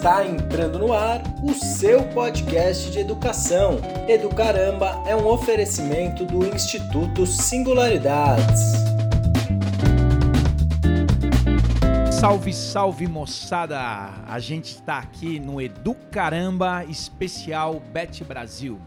Está entrando no ar o seu podcast de educação. Educaramba é um oferecimento do Instituto Singularidades. Salve, salve moçada! A gente está aqui no Educaramba especial Bet Brasil.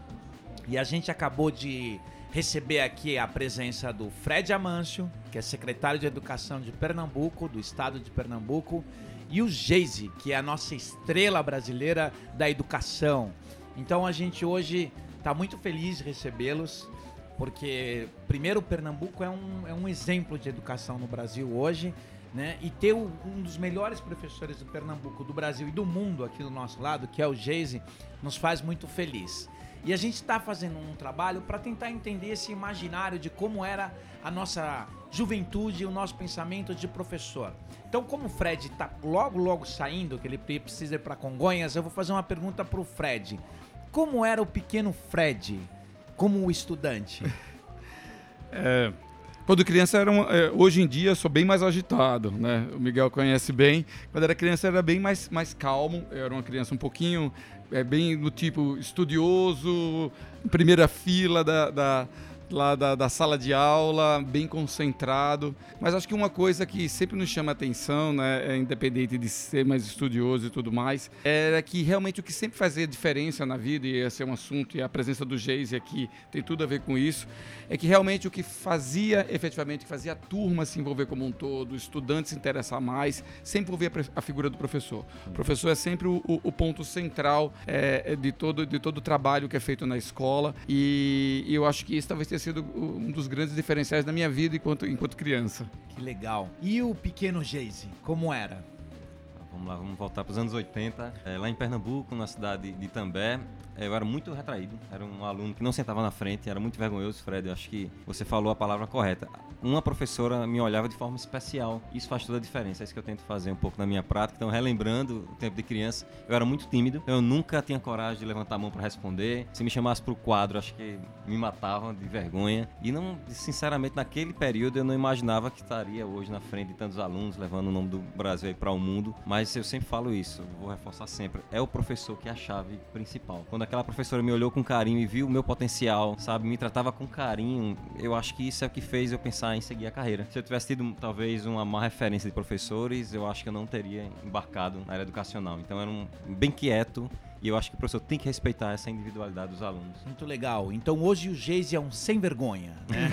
E a gente acabou de receber aqui a presença do Fred Amâncio, que é secretário de Educação de Pernambuco, do estado de Pernambuco, e o Geise, que é a nossa estrela brasileira da educação. Então a gente hoje está muito feliz de recebê-los, porque, primeiro, Pernambuco é um, é um exemplo de educação no Brasil hoje. Né? E ter um dos melhores professores do Pernambuco, do Brasil e do mundo aqui do nosso lado, que é o Geise, nos faz muito feliz. E a gente está fazendo um trabalho para tentar entender esse imaginário de como era a nossa juventude e o nosso pensamento de professor. Então, como o Fred está logo, logo saindo, que ele precisa ir para Congonhas, eu vou fazer uma pergunta para o Fred. Como era o pequeno Fred como estudante? É, quando criança era um, é, hoje em dia sou bem mais agitado, né? O Miguel conhece bem. Quando era criança era bem mais, mais calmo. Eu era uma criança um pouquinho é bem do tipo estudioso, primeira fila da, da lá da, da, sala de aula, bem concentrado. Mas acho que uma coisa que sempre nos chama atenção, né, é, independente de ser mais estudioso e tudo mais, era que realmente o que sempre fazia diferença na vida, e esse é um assunto, e a presença do Geise aqui tem tudo a ver com isso, é que realmente o que fazia efetivamente, que fazia a turma se envolver como um todo, o estudante se interessar mais, sempre envolvia a figura do professor. O professor é sempre o, o, o ponto central é, de, todo, de todo o trabalho que é feito na escola, e, e eu acho que isso talvez tenha sido um dos grandes diferenciais da minha vida enquanto, enquanto criança. Que legal. E o pequeno Geise, como era? Vamos lá, vamos voltar para os anos 80. É, lá em Pernambuco, na cidade de Itambé, eu era muito retraído. Era um aluno que não sentava na frente, era muito vergonhoso, Fred. Eu acho que você falou a palavra correta. Uma professora me olhava de forma especial. Isso faz toda a diferença. É isso que eu tento fazer um pouco na minha prática. Então, relembrando o tempo de criança, eu era muito tímido. Eu nunca tinha coragem de levantar a mão para responder. Se me chamasse para o quadro, acho que me matavam de vergonha. E não, sinceramente, naquele período eu não imaginava que estaria hoje na frente de tantos alunos, levando o nome do Brasil para o mundo. Mas eu sempre falo isso, vou reforçar sempre. É o professor que é a chave principal. Quando aquela professora me olhou com carinho e viu o meu potencial, sabe, me tratava com carinho, eu acho que isso é o que fez eu pensar em seguir a carreira. Se eu tivesse tido talvez uma má referência de professores, eu acho que eu não teria embarcado na área educacional. Então era um bem quieto e eu acho que o professor tem que respeitar essa individualidade dos alunos. Muito legal. Então hoje o Geise é um sem vergonha. Né?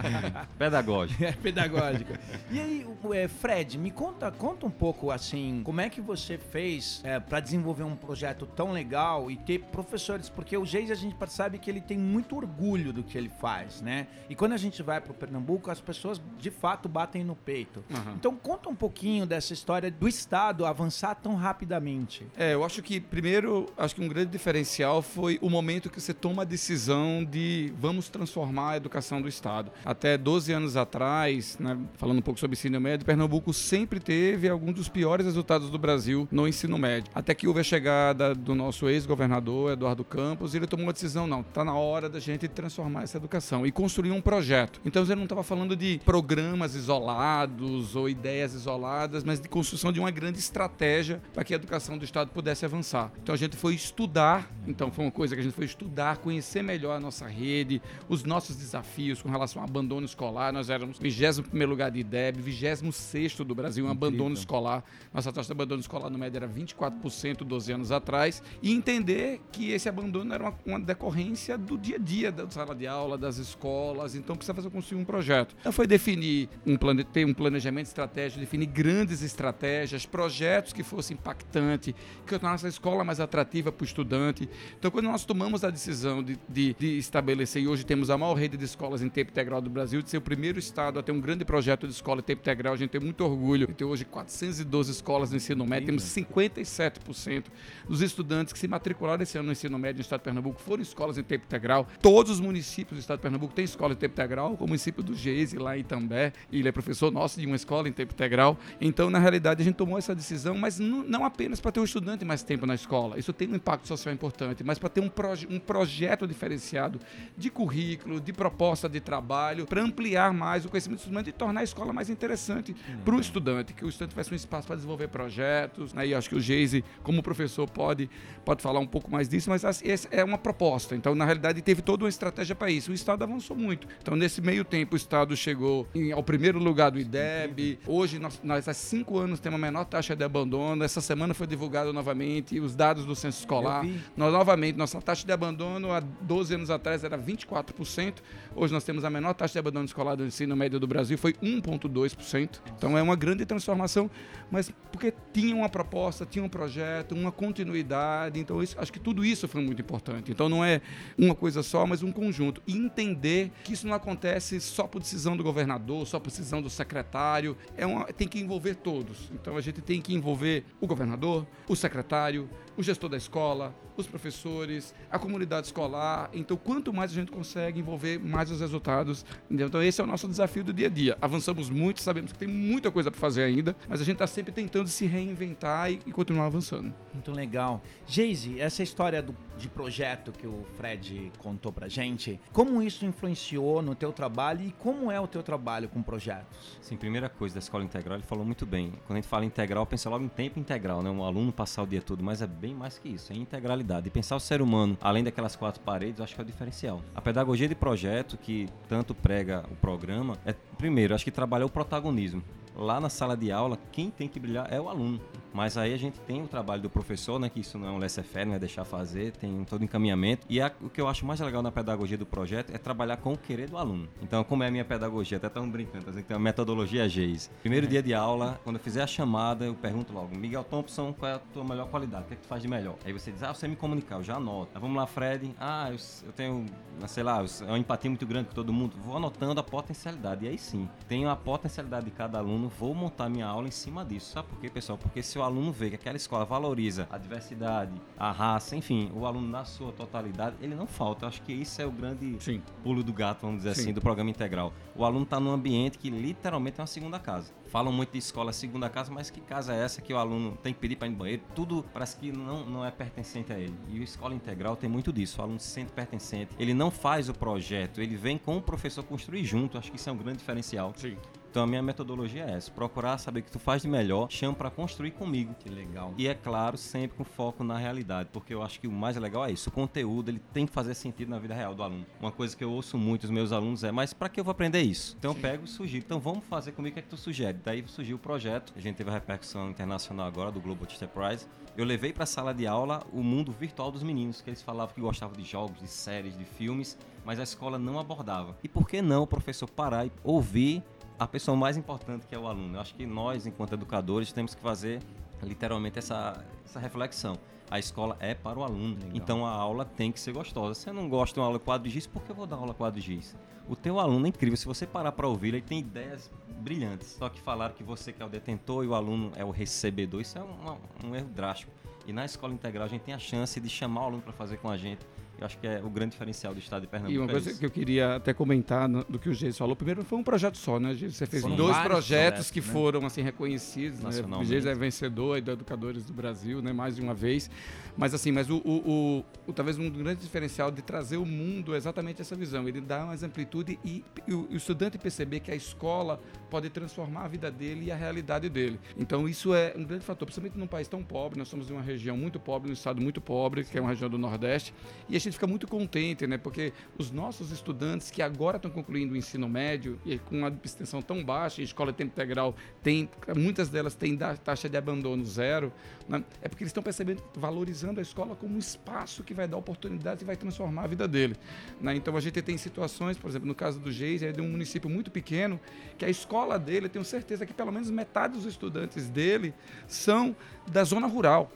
pedagógico. É pedagógico. E aí, é, Fred, me conta, conta um pouco assim, como é que você fez é, para desenvolver um projeto tão legal e ter professores, porque o Geise a gente percebe que ele tem muito orgulho do que ele faz, né? E quando a gente vai para o Pernambuco, as pessoas de fato batem no peito. Uhum. Então conta um pouquinho dessa história do Estado avançar tão rapidamente. É, eu acho que primeiro acho que um grande diferencial foi o momento que você toma a decisão de vamos transformar a educação do Estado. Até 12 anos atrás, né, falando um pouco sobre ensino médio, Pernambuco sempre teve alguns dos piores resultados do Brasil no ensino médio. Até que houve a chegada do nosso ex-governador, Eduardo Campos, e ele tomou uma decisão, não, está na hora da gente transformar essa educação e construir um projeto. Então você não estava falando de programas isolados ou ideias isoladas, mas de construção de uma grande estratégia para que a educação do Estado pudesse avançar. Então a gente foi estudar, então foi uma coisa que a gente foi estudar, conhecer melhor a nossa rede, os nossos desafios com relação ao abandono escolar. Nós éramos 21 lugar de IDEB, 26 do Brasil em abandono escolar. Nossa taxa de abandono escolar no médio era 24% 12 anos atrás. E entender que esse abandono era uma, uma decorrência do dia a dia da sala de aula, das escolas. Então precisava fazer construir um projeto. Então foi definir um plane, ter um planejamento estratégico, definir grandes estratégias, projetos que fossem impactantes, que tornassem a escola mais atrativa para o estudante. Então, quando nós tomamos a decisão de, de, de, estabelecer, e hoje temos a maior rede de escolas em tempo integral do Brasil, de ser o primeiro estado a ter um grande projeto de escola em tempo integral, a gente tem muito orgulho de ter hoje 412 escolas no ensino médio, temos 57% dos estudantes que se matricularam esse ano no ensino médio no estado de Pernambuco foram escolas em tempo integral. Todos os municípios do estado de Pernambuco têm escola em tempo integral, como o município do Geise, lá em Itambé, ele é professor nosso de uma escola em tempo integral. Então, na realidade, a gente tomou essa decisão, mas não, não apenas para ter o um estudante mais tempo na escola, isso tem um impacto social importante, mas para ter um, proje um projeto diferenciado de currículo, de proposta de trabalho, para ampliar mais o conhecimento do estudante e tornar a escola mais interessante para o estudante, que o estudante tivesse um espaço para desenvolver projetos. Né? E acho que o Geise, como professor, pode, pode falar um pouco mais disso, mas essa é uma proposta. Então, na realidade, teve toda uma estratégia para isso. O Estado avançou muito. Então, nesse meio tempo, o Estado chegou em, ao primeiro lugar do IDEB. Hoje, nós, nós há cinco anos temos a menor taxa de abandono. Essa semana foi divulgado novamente os dados do censo escolar. Nós, novamente, nossa taxa de abandono há 12 anos atrás era 24%. Hoje nós temos a menor taxa de abandono escolar do ensino médio do Brasil, foi 1,2%. Então é uma grande transformação, mas porque tinha uma proposta, tinha um projeto, uma continuidade. Então isso, acho que tudo isso foi muito importante. Então não é uma coisa só, mas um conjunto. E entender que isso não acontece só por decisão do governador, só por decisão do secretário. É uma, tem que envolver todos. Então a gente tem que envolver o governador, o secretário, o gestor da escola, os professores, a comunidade escolar. Então, quanto mais a gente consegue envolver, mais os resultados. Entendeu? Então, esse é o nosso desafio do dia a dia. Avançamos muito, sabemos que tem muita coisa para fazer ainda, mas a gente está sempre tentando se reinventar e, e, continuar avançando. Muito legal. Geise, essa história do, de projeto que o Fred contou para gente, como isso influenciou no teu trabalho e como é o teu trabalho com projetos? Sim, primeira coisa da escola integral, ele falou muito bem. Quando a gente fala integral, pensa logo em tempo integral, né? Um aluno passar o dia todo, mas é bem mais que isso, é integralidade. E pensar o ser humano, além daquelas quatro paredes, acho que é o diferencial. A pedagogia de projeto, que tanto prega o programa, é, primeiro, acho que trabalha o protagonismo lá na sala de aula, quem tem que brilhar é o aluno. Mas aí a gente tem o trabalho do professor, né, que isso não é um laissez-faire, não é deixar fazer, tem todo encaminhamento. E a, o que eu acho mais legal na pedagogia do projeto é trabalhar com o querer do aluno. Então, como é a minha pedagogia, até estamos brincando, assim, tem a metodologia GEIS. Primeiro dia de aula, quando eu fizer a chamada, eu pergunto logo, Miguel Thompson, qual é a tua melhor qualidade? O que é que tu faz de melhor? Aí você diz, ah, você me comunicar, eu já anoto. Aí vamos lá, Fred, ah, eu, eu tenho, sei lá, uma empatia muito grande com todo mundo. Vou anotando a potencialidade. E aí sim, tenho a potencialidade de cada aluno, vou montar minha aula em cima disso. Sabe por quê, pessoal? Porque se o aluno vê que aquela escola valoriza a diversidade, a raça, enfim, o aluno na sua totalidade, ele não falta. Eu acho que isso é o grande Sim. pulo do gato, vamos dizer Sim. assim, do programa integral. O aluno está num ambiente que literalmente é uma segunda casa. Falam muito de escola segunda casa, mas que casa é essa que o aluno tem que pedir para ir no banheiro? Tudo parece que não, não é pertencente a ele. E o escola integral tem muito disso. O aluno se sente pertencente. Ele não faz o projeto, ele vem com o professor construir junto. Acho que isso é um grande diferencial. Sim. Então a minha metodologia é essa: procurar saber o que tu faz de melhor, chama para construir comigo. Que legal. E é claro, sempre com foco na realidade, porque eu acho que o mais legal é isso. O conteúdo ele tem que fazer sentido na vida real do aluno. Uma coisa que eu ouço muito dos meus alunos é: mas para que eu vou aprender isso? Então Sim. eu pego e sugiro. Então vamos fazer comigo o que é que tu sugere. Daí surgiu o projeto. A gente teve a repercussão internacional agora do Global Teacher Prize. Eu levei para a sala de aula o mundo virtual dos meninos, que eles falavam que gostavam de jogos, de séries, de filmes, mas a escola não abordava. E por que não o professor parar e ouvir a pessoa mais importante que é o aluno. Eu acho que nós, enquanto educadores, temos que fazer literalmente essa, essa reflexão. A escola é para o aluno, Legal. então a aula tem que ser gostosa. Se eu não gosto de uma aula quadro giz, por que eu vou dar aula quadro giz? O teu aluno é incrível, se você parar para ouvir, ele tem ideias brilhantes. Só que falaram que você que é o detentor e o aluno é o recebedor, isso é um, um erro drástico. E na escola integral a gente tem a chance de chamar o aluno para fazer com a gente eu acho que é o grande diferencial do estado de Pernambuco. E uma é coisa que eu queria até comentar no, do que o Geis falou, primeiro foi um projeto só, né? Você fez Foram dois projetos que né? foram assim reconhecidos, né? O Geis é vencedor do Educadores do Brasil, né? Mais de uma vez. Mas assim, mas o, o, o, o, talvez um grande diferencial de trazer o mundo é exatamente essa visão. Ele dá mais amplitude e, e o, o estudante perceber que a escola pode transformar a vida dele e a realidade dele. Então isso é um grande fator, principalmente num país tão pobre. Nós somos de uma região muito pobre, um estado muito pobre, Sim. que é uma região do Nordeste, e a gente fica muito contente, né? Porque os nossos estudantes que agora estão concluindo o ensino médio e com uma extensão tão baixa, e escola de tempo integral tem, muitas delas têm taxa de abandono zero, né? é porque eles estão percebendo, valorizando a escola como um espaço que vai dar oportunidade e vai transformar a vida dele. Né? Então a gente tem situações, por exemplo, no caso do Geis, é de um município muito pequeno, que a escola dele, tenho certeza que pelo menos metade dos estudantes dele são da zona rural.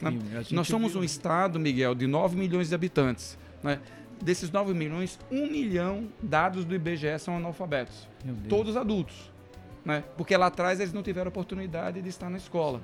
Né? Nós somos viu. um estado, Miguel, de 9 milhões de habitantes. Né? Desses 9 milhões, 1 milhão, dados do IBGE, são analfabetos. Todos adultos. Né? Porque lá atrás eles não tiveram oportunidade de estar na escola.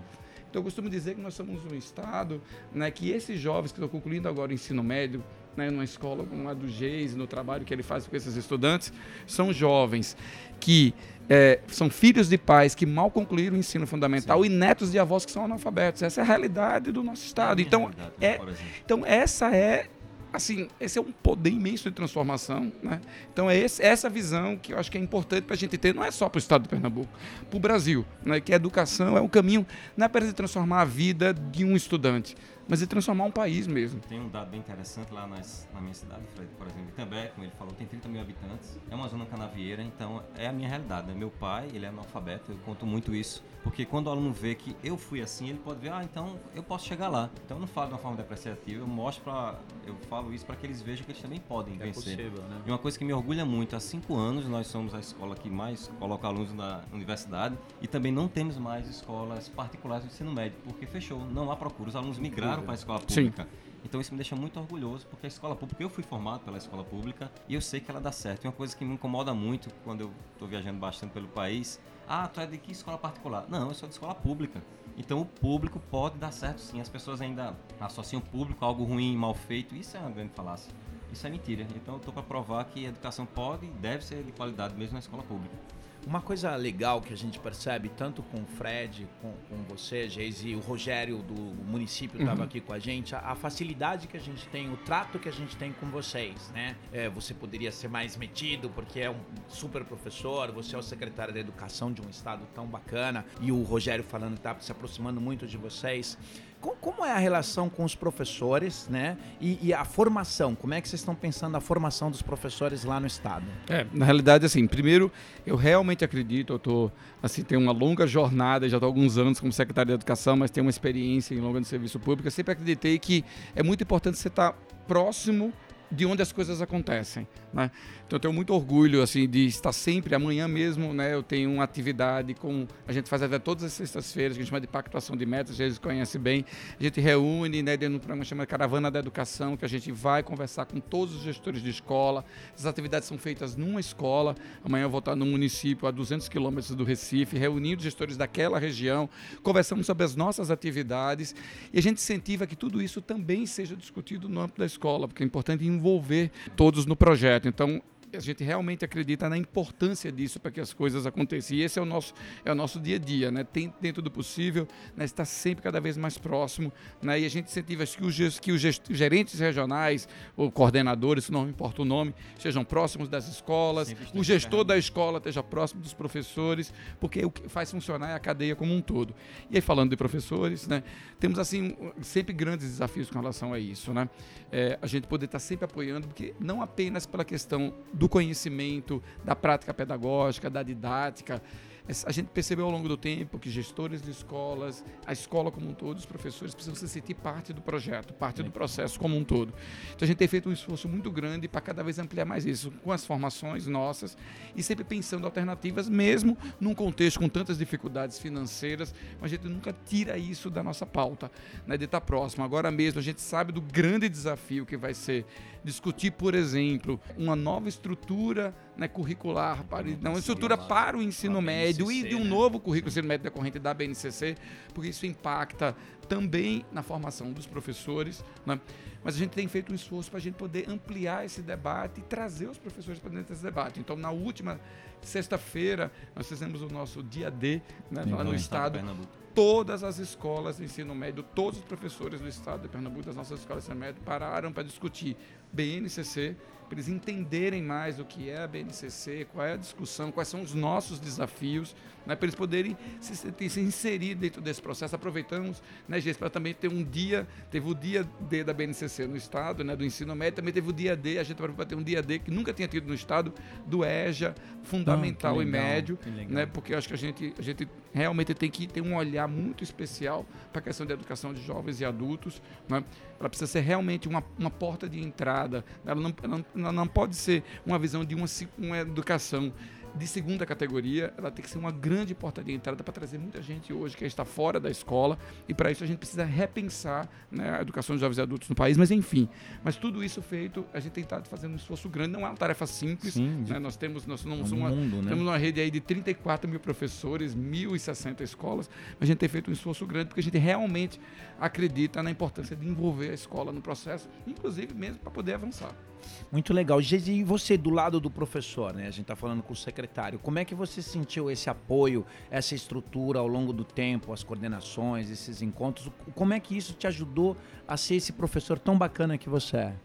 Então eu costumo dizer que nós somos um estado né, que esses jovens que estão concluindo agora o ensino médio, né, numa escola como a do Geis, no trabalho que ele faz com esses estudantes, são jovens que é, são filhos de pais que mal concluíram o ensino fundamental Sim. e netos de avós que são analfabetos. Essa é a realidade do nosso Estado. É então, é, então, essa é assim, esse é um poder imenso de transformação. Né? Então, é esse, essa visão que eu acho que é importante para a gente ter, não é só para o estado de Pernambuco, para o Brasil, né? que a educação é um caminho, não é para transformar a vida de um estudante, mas de transformar um país mesmo. Tem um dado bem interessante lá nas, na minha cidade, Fred, por exemplo, também, como ele falou, tem 30 mil habitantes, é uma zona canavieira, então é a minha realidade. Né? Meu pai, ele é analfabeto, eu conto muito isso, porque quando o aluno vê que eu fui assim, ele pode ver, ah, então eu posso chegar lá. Então eu não falo de uma forma depreciativa, eu mostro para, eu falo isso para que eles vejam que eles também podem é vencer. Possível, né? E uma coisa que me orgulha muito, há cinco anos nós somos a escola que mais coloca alunos na universidade e também não temos mais escolas particulares de ensino médio, porque fechou, não há procura, os alunos migraram para a escola pública. Sim. Então isso me deixa muito orgulhoso, porque a escola pública, eu fui formado pela escola pública e eu sei que ela dá certo. E uma coisa que me incomoda muito quando eu estou viajando bastante pelo país, ah, tu é de que escola particular? Não, eu sou de escola pública. Então o público pode dar certo sim. As pessoas ainda associam público a algo ruim, mal feito. Isso é uma grande falácia. Isso é mentira. Então eu estou para provar que a educação pode e deve ser de qualidade mesmo na escola pública. Uma coisa legal que a gente percebe, tanto com o Fred, com, com você, Geise, e o Rogério do município estava uhum. aqui com a gente, a, a, facilidade que a gente tem, o trato que a gente tem com vocês, né? É, você poderia ser mais metido, porque é um super professor, você é o secretário da educação de um estado tão bacana, e o Rogério falando que está se aproximando muito de vocês. Como é a relação com os professores, né? E, e, a formação, como é que vocês estão pensando a formação dos professores lá no estado? É, na realidade, assim, primeiro, eu realmente acredito, eu tô, assim, tenho uma longa jornada, já estou há alguns anos como secretário de educação, mas tenho uma experiência em longa de serviço público. Eu sempre acreditei que é muito importante você estar próximo de onde as coisas acontecem, né? Então eu tenho muito orgulho assim de estar sempre amanhã mesmo, né? Eu tenho uma atividade com a gente faz até todas as sextas-feiras a gente chama de pactuação de metas, vocês conhecem bem. A gente reúne, né, dentro do programa chama Caravana da Educação, que a gente vai conversar com todos os gestores de escola. As atividades são feitas numa escola. Amanhã eu vou estar no município a 200 quilômetros do Recife, reunindo gestores daquela região, conversamos sobre as nossas atividades e a gente incentiva que tudo isso também seja discutido no âmbito da escola, porque é importante envolver todos no projeto. Então, a gente realmente acredita na importância disso para que as coisas aconteçam. E esse é o nosso, é o nosso dia a dia, né? Tem, dentro do possível, né? estar sempre cada vez mais próximo. Né? E a gente incentiva que os, que os gerentes regionais, ou coordenadores, não importa o nome, sejam próximos das escolas, o gestor da escola esteja próximo dos professores, porque o que faz funcionar é a cadeia como um todo. E aí, falando de professores, né? temos assim sempre grandes desafios com relação a isso. Né? É, a gente poder estar sempre apoiando, porque não apenas pela questão do conhecimento, da prática pedagógica, da didática, a gente percebeu ao longo do tempo que gestores de escolas, a escola como um todo, os professores precisam se sentir parte do projeto, parte do processo como um todo. Então a gente tem feito um esforço muito grande para cada vez ampliar mais isso, com as formações nossas e sempre pensando alternativas, mesmo num contexto com tantas dificuldades financeiras, mas a gente nunca tira isso da nossa pauta, né, de estar próximo. Agora mesmo a gente sabe do grande desafio que vai ser discutir, por exemplo, uma nova estrutura né, curricular, para, não, uma estrutura para o ensino médio BNCC, e de um né? novo currículo ensino médio decorrente da BNCC, porque isso impacta também na formação dos professores. Né? Mas a gente tem feito um esforço para a gente poder ampliar esse debate e trazer os professores para dentro desse debate. Então, na última sexta-feira, nós fizemos o nosso dia D né, lá no estado. Todas as escolas de ensino médio, todos os professores do estado de Pernambuco, das nossas escolas de ensino médio, pararam para discutir BNCC, para eles entenderem mais o que é a BNCC, qual é a discussão, quais são os nossos desafios, né, para eles poderem se, se, inserir dentro desse processo. Aproveitamos, né, gente, para também ter um dia, teve o dia D da BNCC no Estado, né, do ensino médio, também teve o dia D, a gente vai ter um dia D que nunca tinha tido no Estado, do EJA, fundamental legal, e médio, né, porque acho que a gente, a gente realmente tem que ter um olhar muito especial para a questão da educação de jovens e adultos. Né, ela precisa ser realmente uma, uma porta de entrada, ela não, ela não, ela não pode ser uma visão de uma, uma educação de segunda categoria, ela tem que ser uma grande porta de entrada para trazer muita gente hoje que está fora da escola e para isso a gente precisa repensar né, a educação de jovens e adultos no país, mas enfim, mas tudo isso feito, a gente tem estado fazendo um esforço grande, não é uma tarefa simples, Sim, né, nós temos nós somos uma, mundo, né? temos uma rede aí de 34 mil professores, 1.060 escolas, mas a gente tem feito um esforço grande porque a gente realmente acredita na importância de envolver a escola no processo, inclusive mesmo para poder avançar. Muito legal. E você, do lado do professor, né? A gente está falando com o secretário. Como é que você sentiu esse apoio, essa estrutura ao longo do tempo, as coordenações, esses encontros? Como é que isso te ajudou a ser esse professor tão bacana que você é?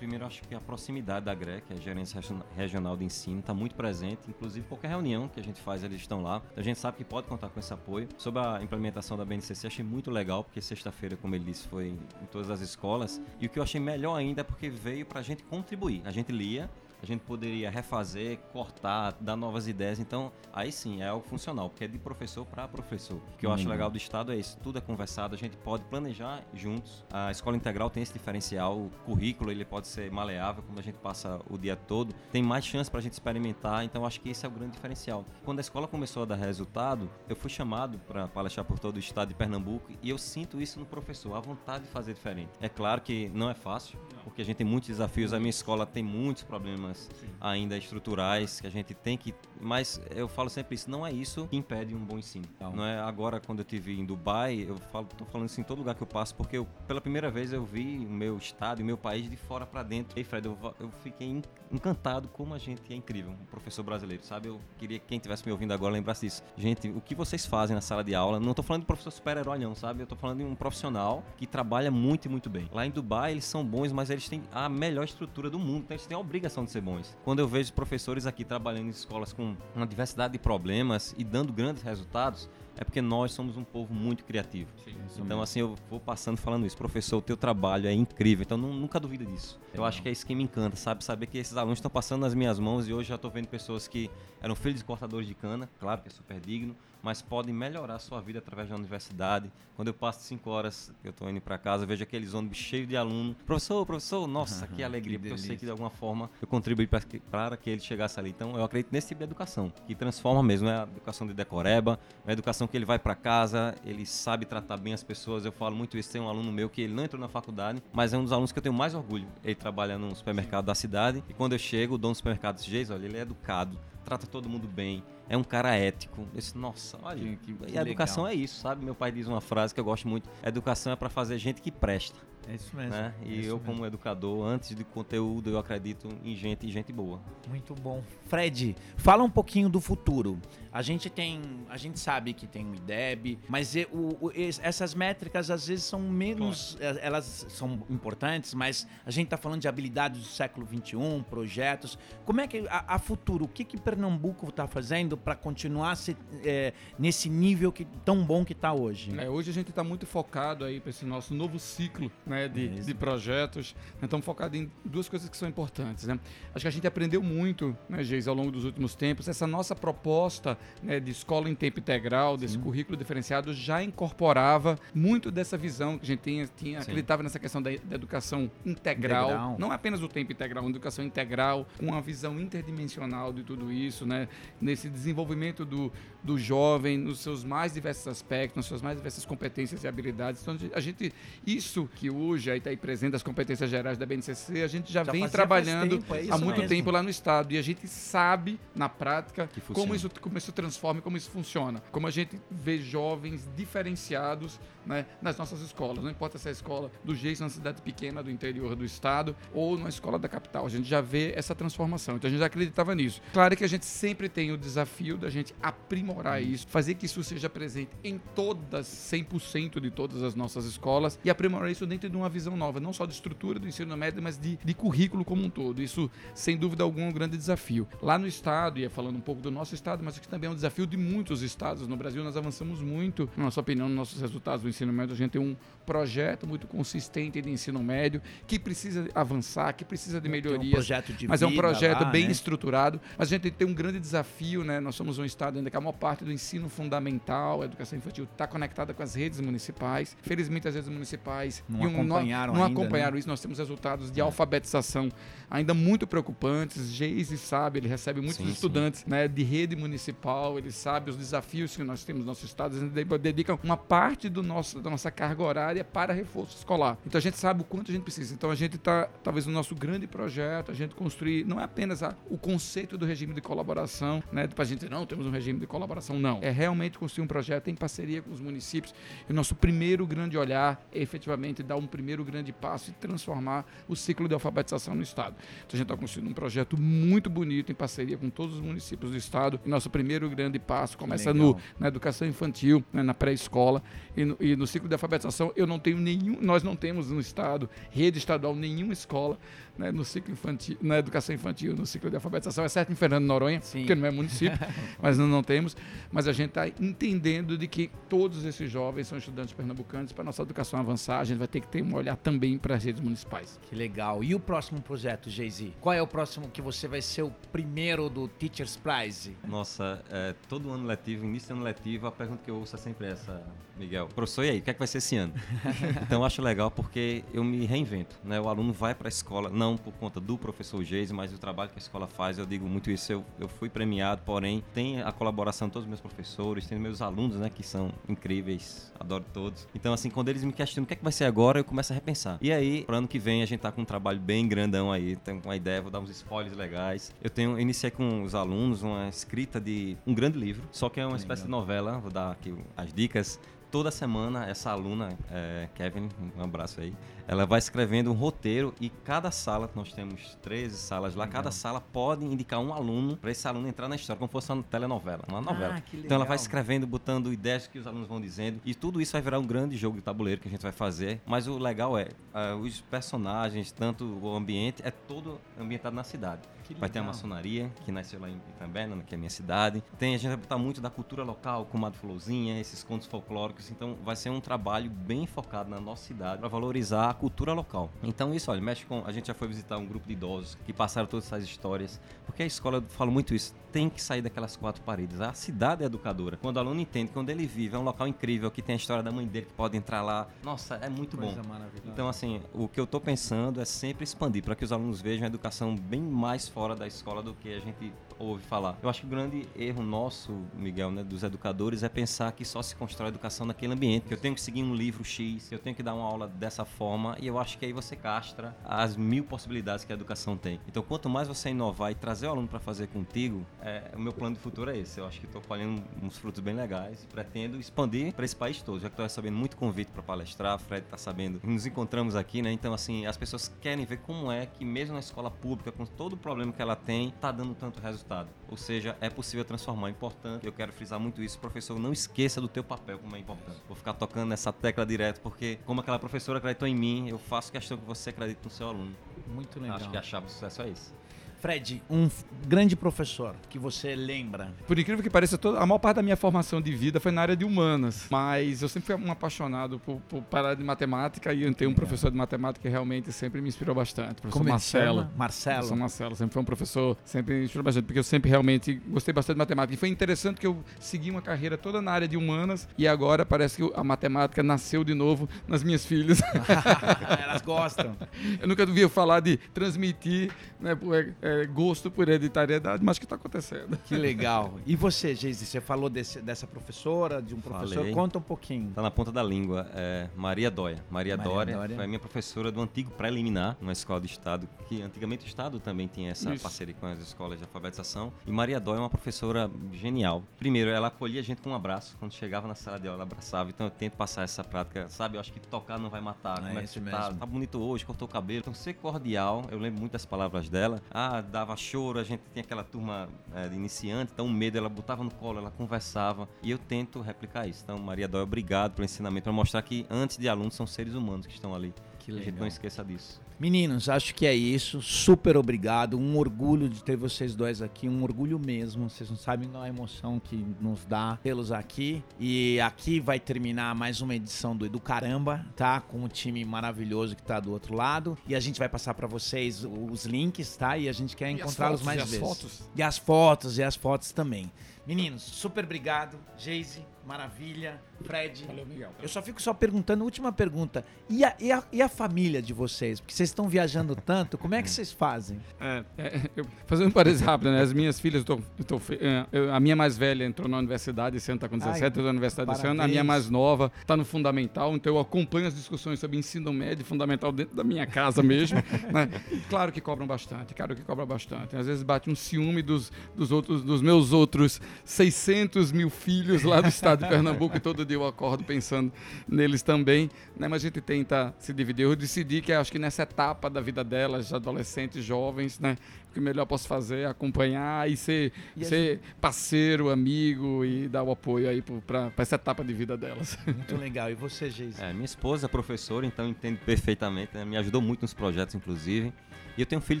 Primeiro, acho que a proximidade da GRE, que é a Gerência Regional de Ensino, está muito presente. Inclusive, qualquer reunião que a gente faz, eles estão lá. Então, a gente sabe que pode contar com esse apoio. Sobre a implementação da BNCC, achei muito legal, porque sexta-feira, como ele disse, foi em todas as escolas. E o que eu achei melhor ainda é porque veio para a gente contribuir. A gente lia, a gente poderia refazer, cortar, dar novas ideias. Então, aí sim, é algo funcional, porque é de professor para professor. O que eu acho uhum. legal do Estado é isso, tudo é conversado, a gente pode planejar juntos. A escola integral tem esse diferencial, o currículo ele pode ser maleável, quando a gente passa o dia todo, tem mais chance para a gente experimentar, então acho que esse é o grande diferencial. Quando a escola começou a dar resultado, eu fui chamado para palestrar por todo o estado de Pernambuco e eu sinto isso no professor, a vontade de fazer diferente. É claro que não é fácil, porque a gente tem muitos desafios, a minha escola tem muitos problemas Sim. ainda estruturais que a gente tem que. Mas eu falo sempre isso, não é isso que impede um bom ensino. Não, não é agora quando eu tive em Dubai, eu falo, tô falando isso em todo lugar que eu passo, porque eu, pela primeira vez eu vi o meu estado e o meu país de fora para dentro. E Fred, eu, eu fiquei encantado como a gente é incrível, um professor brasileiro, sabe? Eu queria que quem estivesse me ouvindo agora lembrasse disso. Gente, o que vocês fazem na sala de aula, não tô falando de professor super-herói não, sabe? Eu tô falando de um profissional que trabalha muito e muito bem. Lá em Dubai eles são bons, mas eles têm a melhor estrutura do mundo, então eles têm a obrigação de ser bons. Quando eu vejo professores aqui trabalhando em escolas com uma diversidade de problemas e dando grandes resultados, é porque nós somos um povo muito criativo. Sim, então, assim, eu vou passando falando isso. Professor, o teu trabalho é incrível. Então, não, nunca duvida disso. Eu acho que é isso que me encanta, sabe? Saber que esses alunos estão passando nas minhas mãos e hoje já estou vendo pessoas que eram filhos de cortadores de cana, claro que é super digno, mas podem melhorar a sua vida através da universidade. Quando eu passo cinco horas, eu estou indo para casa, vejo aqueles ônibus cheios de aluno. Professor, professor, nossa, que alegria, que porque eu sei que de alguma forma eu contribuí para que, que ele chegasse ali. Então, eu acredito nesse tipo de educação, que transforma mesmo. É a educação de decoreba, é a educação que ele vai para casa, ele sabe tratar bem as pessoas. Eu falo muito isso. Tem um aluno meu que ele não entrou na faculdade, mas é um dos alunos que eu tenho mais orgulho. Ele trabalha num supermercado da cidade e quando eu chego, o dono do supermercado diz: olha, ele é educado, trata todo mundo bem é um cara ético. Eu disse, nossa, olha, que, que e a educação é isso, sabe? Meu pai diz uma frase que eu gosto muito: educação é para fazer gente que presta. É isso mesmo. Né? E é eu, mesmo. como educador, antes de conteúdo, eu acredito em gente e gente boa. Muito bom. Fred, fala um pouquinho do futuro. A gente tem, a gente sabe que tem o IDEB, mas o, o, essas métricas às vezes são menos, claro. Eh, elas são importantes, mas a gente está falando de habilidades do século 21, projetos. Como é que a, a futuro, o que que Pernambuco está fazendo para continuar se, é, nesse nível que tão bom que está hoje? É, hoje a gente está muito focado aí para esse nosso novo ciclo, né, de, é de projetos. Estamos focados em duas coisas que são importantes, né? Acho que a gente aprendeu muito, né, Geis, ao longo dos últimos tempos. Essa nossa proposta né, de escola em tempo integral, desse Sim. currículo diferenciado, já incorporava muito dessa visão que a gente tinha, tinha acreditava nessa questão da, da educação integral, integral, não apenas o tempo integral, uma educação integral, com uma visão interdimensional de tudo isso, né, nesse desenvolvimento do, do jovem nos seus mais diversos aspectos, nas suas mais diversas competências e habilidades. Então, a gente, isso que hoje está aí presente, as competências gerais da BNCC, a gente já, já vem trabalhando tempo, é há muito mesmo. tempo lá no Estado. E a gente sabe, na prática, como isso, como isso transforma e como isso funciona. Como a gente vê jovens diferenciados né, nas nossas escolas. Não importa se é a escola do jeito na cidade pequena do interior do estado ou numa escola da capital. A gente já vê essa transformação. Então a gente já acreditava nisso. Claro que a gente sempre tem o desafio da gente aprimorar isso, fazer que isso seja presente em todas, 100% de todas as nossas escolas e aprimorar isso dentro de uma visão nova, não só de estrutura do ensino médio, mas de, de currículo como um todo. Isso, sem dúvida alguma, é um grande desafio. Lá no estado, e falando um pouco do nosso estado, mas aqui também é um desafio de muitos estados. No Brasil, nós avançamos muito, na nossa opinião, nos nossos resultados ensino médio, a gente tem um projeto muito consistente de ensino médio que precisa avançar, que precisa de melhorias. Um projeto de mas é um projeto lá, bem né? estruturado. Mas a gente tem um grande desafio, né? Nós somos um estado ainda que a maior parte do ensino fundamental, a educação infantil, está conectada com as redes municipais. Felizmente, as redes municipais, não um acompanharam não, não ainda, acompanharam né? isso. Nós temos resultados de alfabetização ainda muito preocupantes. Geise sabe, ele recebe muitos Sim, estudantes né, de rede municipal, ele sabe os desafios que nós temos no nosso estado, a gente dedica uma parte do nosso, da nossa carga horária para reforço escolar. Então a gente sabe o quanto a gente precisa. Então a gente está, talvez, no nosso grande projeto, a gente construir, não é apenas a, o conceito do regime de colaboração, né, para a gente dizer, não, temos um regime de colaboração, não. É realmente construir um projeto em parceria com os municípios. E o nosso primeiro grande olhar é efetivamente dar um primeiro grande passo e transformar o ciclo de alfabetização no estado. Então a gente está construindo um projeto muito bonito em parceria com todos os municípios do estado. E nosso primeiro grande passo começa no, na educação infantil, né, na pré-escola e no, e no ciclo de alfabetização. Eu não tenho nenhum, nós não temos no estado, rede estadual, nenhuma escola né, no ciclo infantil, na educação infantil, no ciclo de alfabetização, exceto em Fernando Noronha, Sim. porque não é município, mas não, não temos. Mas a gente está entendendo de que todos esses jovens são estudantes pernambucanos para nossa educação avançar. A gente vai ter que ter um olhar também para as redes municipais. Que legal. E o próximo projeto, Jay-Z? Qual é o próximo que você vai ser o primeiro do Teacher's Prize? Nossa, é, todo ano letivo, início de ano letivo, a pergunta que eu ouço é sempre essa, Miguel. Professor, e aí, o que é que vai ser esse ano? então eu acho legal porque eu me reinvento, né? O aluno vai para a escola, não por conta do professor Geise, mas do trabalho que a escola faz. Eu digo muito isso, eu, eu fui premiado, porém tem a colaboração de todos os meus professores, tem meus alunos, né, que são incríveis, adoro todos. Então assim, quando eles me questionam o que é que vai ser agora, eu começo a repensar. E aí, pro ano que vem, a gente tá com um trabalho bem grandão aí, tem uma ideia, vou dar uns spoilers legais. Eu tenho, eu iniciei com os alunos uma escrita de um grande livro, só que é uma espécie de novela, vou dar aqui as dicas toda semana essa aluna, é, Kevin, um abraço aí, ela vai escrevendo um roteiro e cada sala, nós temos 13 salas lá, cada sala pode indicar um aluno para esse aluno entrar na história, como fosse uma telenovela, uma novela. Ah, Então ela vai escrevendo, botando ideias que os alunos vão dizendo e tudo isso vai virar um grande jogo de tabuleiro que a gente vai fazer. Mas o legal é, ah, os personagens, tanto o ambiente, é todo ambientado na cidade. Vai ter a maçonaria, que nasceu lá em Itambé, né, que é a minha cidade. Tem, a gente vai botar muito da cultura local, como a Florzinha, esses contos folclóricos. Então, vai ser um trabalho bem focado na nossa cidade para valorizar a cultura local. Então, isso, olha, mexe com. A gente já foi visitar um grupo de idosos que passaram todas essas histórias. Porque a escola, eu falo muito isso, tem que sair daquelas quatro paredes. A cidade é educadora. Quando o aluno entende, quando ele vive, é um local incrível, que tem a história da mãe dele que pode entrar lá. Nossa, é muito bom. Coisa maravilhosa. Então, assim, o que eu estou pensando é sempre expandir para que os alunos vejam a educação bem mais fora da escola do que a gente ouve falar. Eu acho que o grande erro nosso, Miguel, né, dos educadores, é pensar que só se constrói educação naquele ambiente, que eu tenho que seguir um livro X, que eu tenho que dar uma aula dessa forma, e eu acho que aí você castra as mil possibilidades que a educação tem. Então, quanto mais você inovar e trazer o aluno para fazer contigo, é, o meu plano de futuro é esse. Eu acho que estou colhendo uns frutos bem legais, pretendo expandir para esse país todo, já que estou recebendo muito convite para palestrar, Fred está sabendo, nos encontramos aqui, né? Então, assim, as pessoas querem ver como é que mesmo na escola pública, com todo o problema que ela tem, tá dando tanto resultado. Ou seja, é possível transformar. É importante, eu quero frisar muito isso, professor, não esqueça do teu papel como é importante. Vou ficar tocando nessa tecla direto, porque como aquela professora acreditou em mim, eu faço questão que você acredite no seu aluno. Muito legal. Acho que a chave do sucesso é isso. Fred, um grande professor que você lembra. Por incrível que pareça, toda, a maior parte da minha formação de vida foi na área de humanas. Mas eu sempre fui um apaixonado por, por parar de matemática e eu tenho um professor de matemática que realmente sempre me inspirou bastante. O professor Como Marcelo. Marcelo. Professor Marcelo, sempre foi um professor, sempre me inspirou bastante, porque eu sempre realmente gostei bastante de matemática. E foi interessante que eu segui uma carreira toda na área de humanas e agora parece que a matemática nasceu de novo nas minhas filhas. Elas gostam. eu nunca ouvia falar de transmitir né, é, é, gosto por hereditariedade, mas que está acontecendo. Que legal. E você, Geise, você falou desse- dessa professora, de um professor? Falei. Conta um pouquinho. Tá na ponta da língua. É Maria Dória. Maria, Maria Dória, Dória. foi a minha professora do antigo preliminar, numa escola de estado, que antigamente o estado também tinha essa Isso. parceria com as escolas de alfabetização. E Maria Dória é uma professora genial. Primeiro, ela acolhia a gente com um abraço. Quando chegava na sala de aula, ela abraçava. Então eu tento passar essa prática, sabe? Eu acho que tocar não vai matar. É Como é que isso você tá? mesmo. Tá bonito hoje, cortou o cabelo. Então ser cordial, eu lembro muito das palavras dela. Ah, dava choro, a gente tinha aquela turma de iniciante, então o medo, ela botava no colo, ela conversava. E eu tento replicar isso. Então, Maria Dória, obrigado pelo ensinamento, para mostrar que antes de alunos são seres humanos que estão ali. Que Que a gente legal. não esqueça disso. Meninos, acho que é isso. Super obrigado. Um orgulho de ter vocês dois aqui. Um orgulho mesmo. Vocês não sabem a emoção que nos dá tê-los aqui. E aqui vai terminar mais uma edição do Edu Caramba, tá? Com o time maravilhoso que tá do outro lado. E a gente vai passar pra vocês os links, tá? E a gente quer E as encontrá-los mais e as vezes. fotos? E as fotos, e as fotos também. Meninos, super obrigado. Geise, maravilha. Fred. Valeu, Miguel. Eu só fico só perguntando, última pergunta. E a, e a, e a família de vocês? Porque vocês estão viajando tanto, como é que vocês fazem? É, é, eu, fazendo um parênteses rápido, né? As minhas filhas, eu tô, eu tô é, eu- a minha mais velha entrou na universidade, esse ano tá com 17, Ai, entrou na universidade esse ano. A parabéns. minha mais nova tá no fundamental, então eu acompanho as discussões sobre ensino médio e fundamental dentro da minha casa mesmo. né? Claro que cobram bastante, claro que cobram bastante. Às vezes bate um ciúme dos, dos, outros, dos meus outros 600 mil filhos lá do estado de Pernambuco e todo eu acordo pensando neles também. Né? Mas a gente tenta se dividir. Eu decidi que acho que nessa etapa da vida delas, adolescentes, jovens, né? o que melhor posso fazer é acompanhar e ser, E ser parceiro, amigo e dar o apoio aí para essa etapa de vida delas. Muito legal. E você, Geise? É, minha esposa é professora, então entende perfeitamente, né? me ajudou muito nos projetos, inclusive. E eu tenho um filho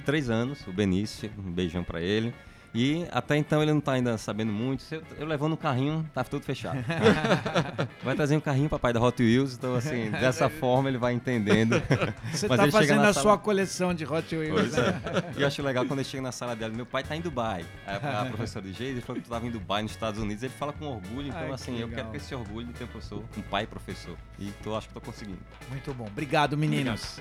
de 3 anos, o Benício, um beijão pra ele. E até então ele não tá ainda sabendo muito. Eu, eu levando um carrinho, tá tudo fechado. vai trazer um carrinho, papai, da Hot Wheels, então assim, dessa forma ele vai entendendo. Você tá ele chega fazendo a sala- sua coleção de Hot Wheels, né? é. E eu acho legal quando ele chega na sala dela, meu pai tá em Dubai. Aí a professora de Geise falou que tu tava em Dubai, nos Estados Unidos. Ele fala com orgulho, então Ai, que assim, eu legal. quero ter esse orgulho de ter um professor, um pai professor. E tô, acho que tô conseguindo. Muito bom. Obrigado, meninos.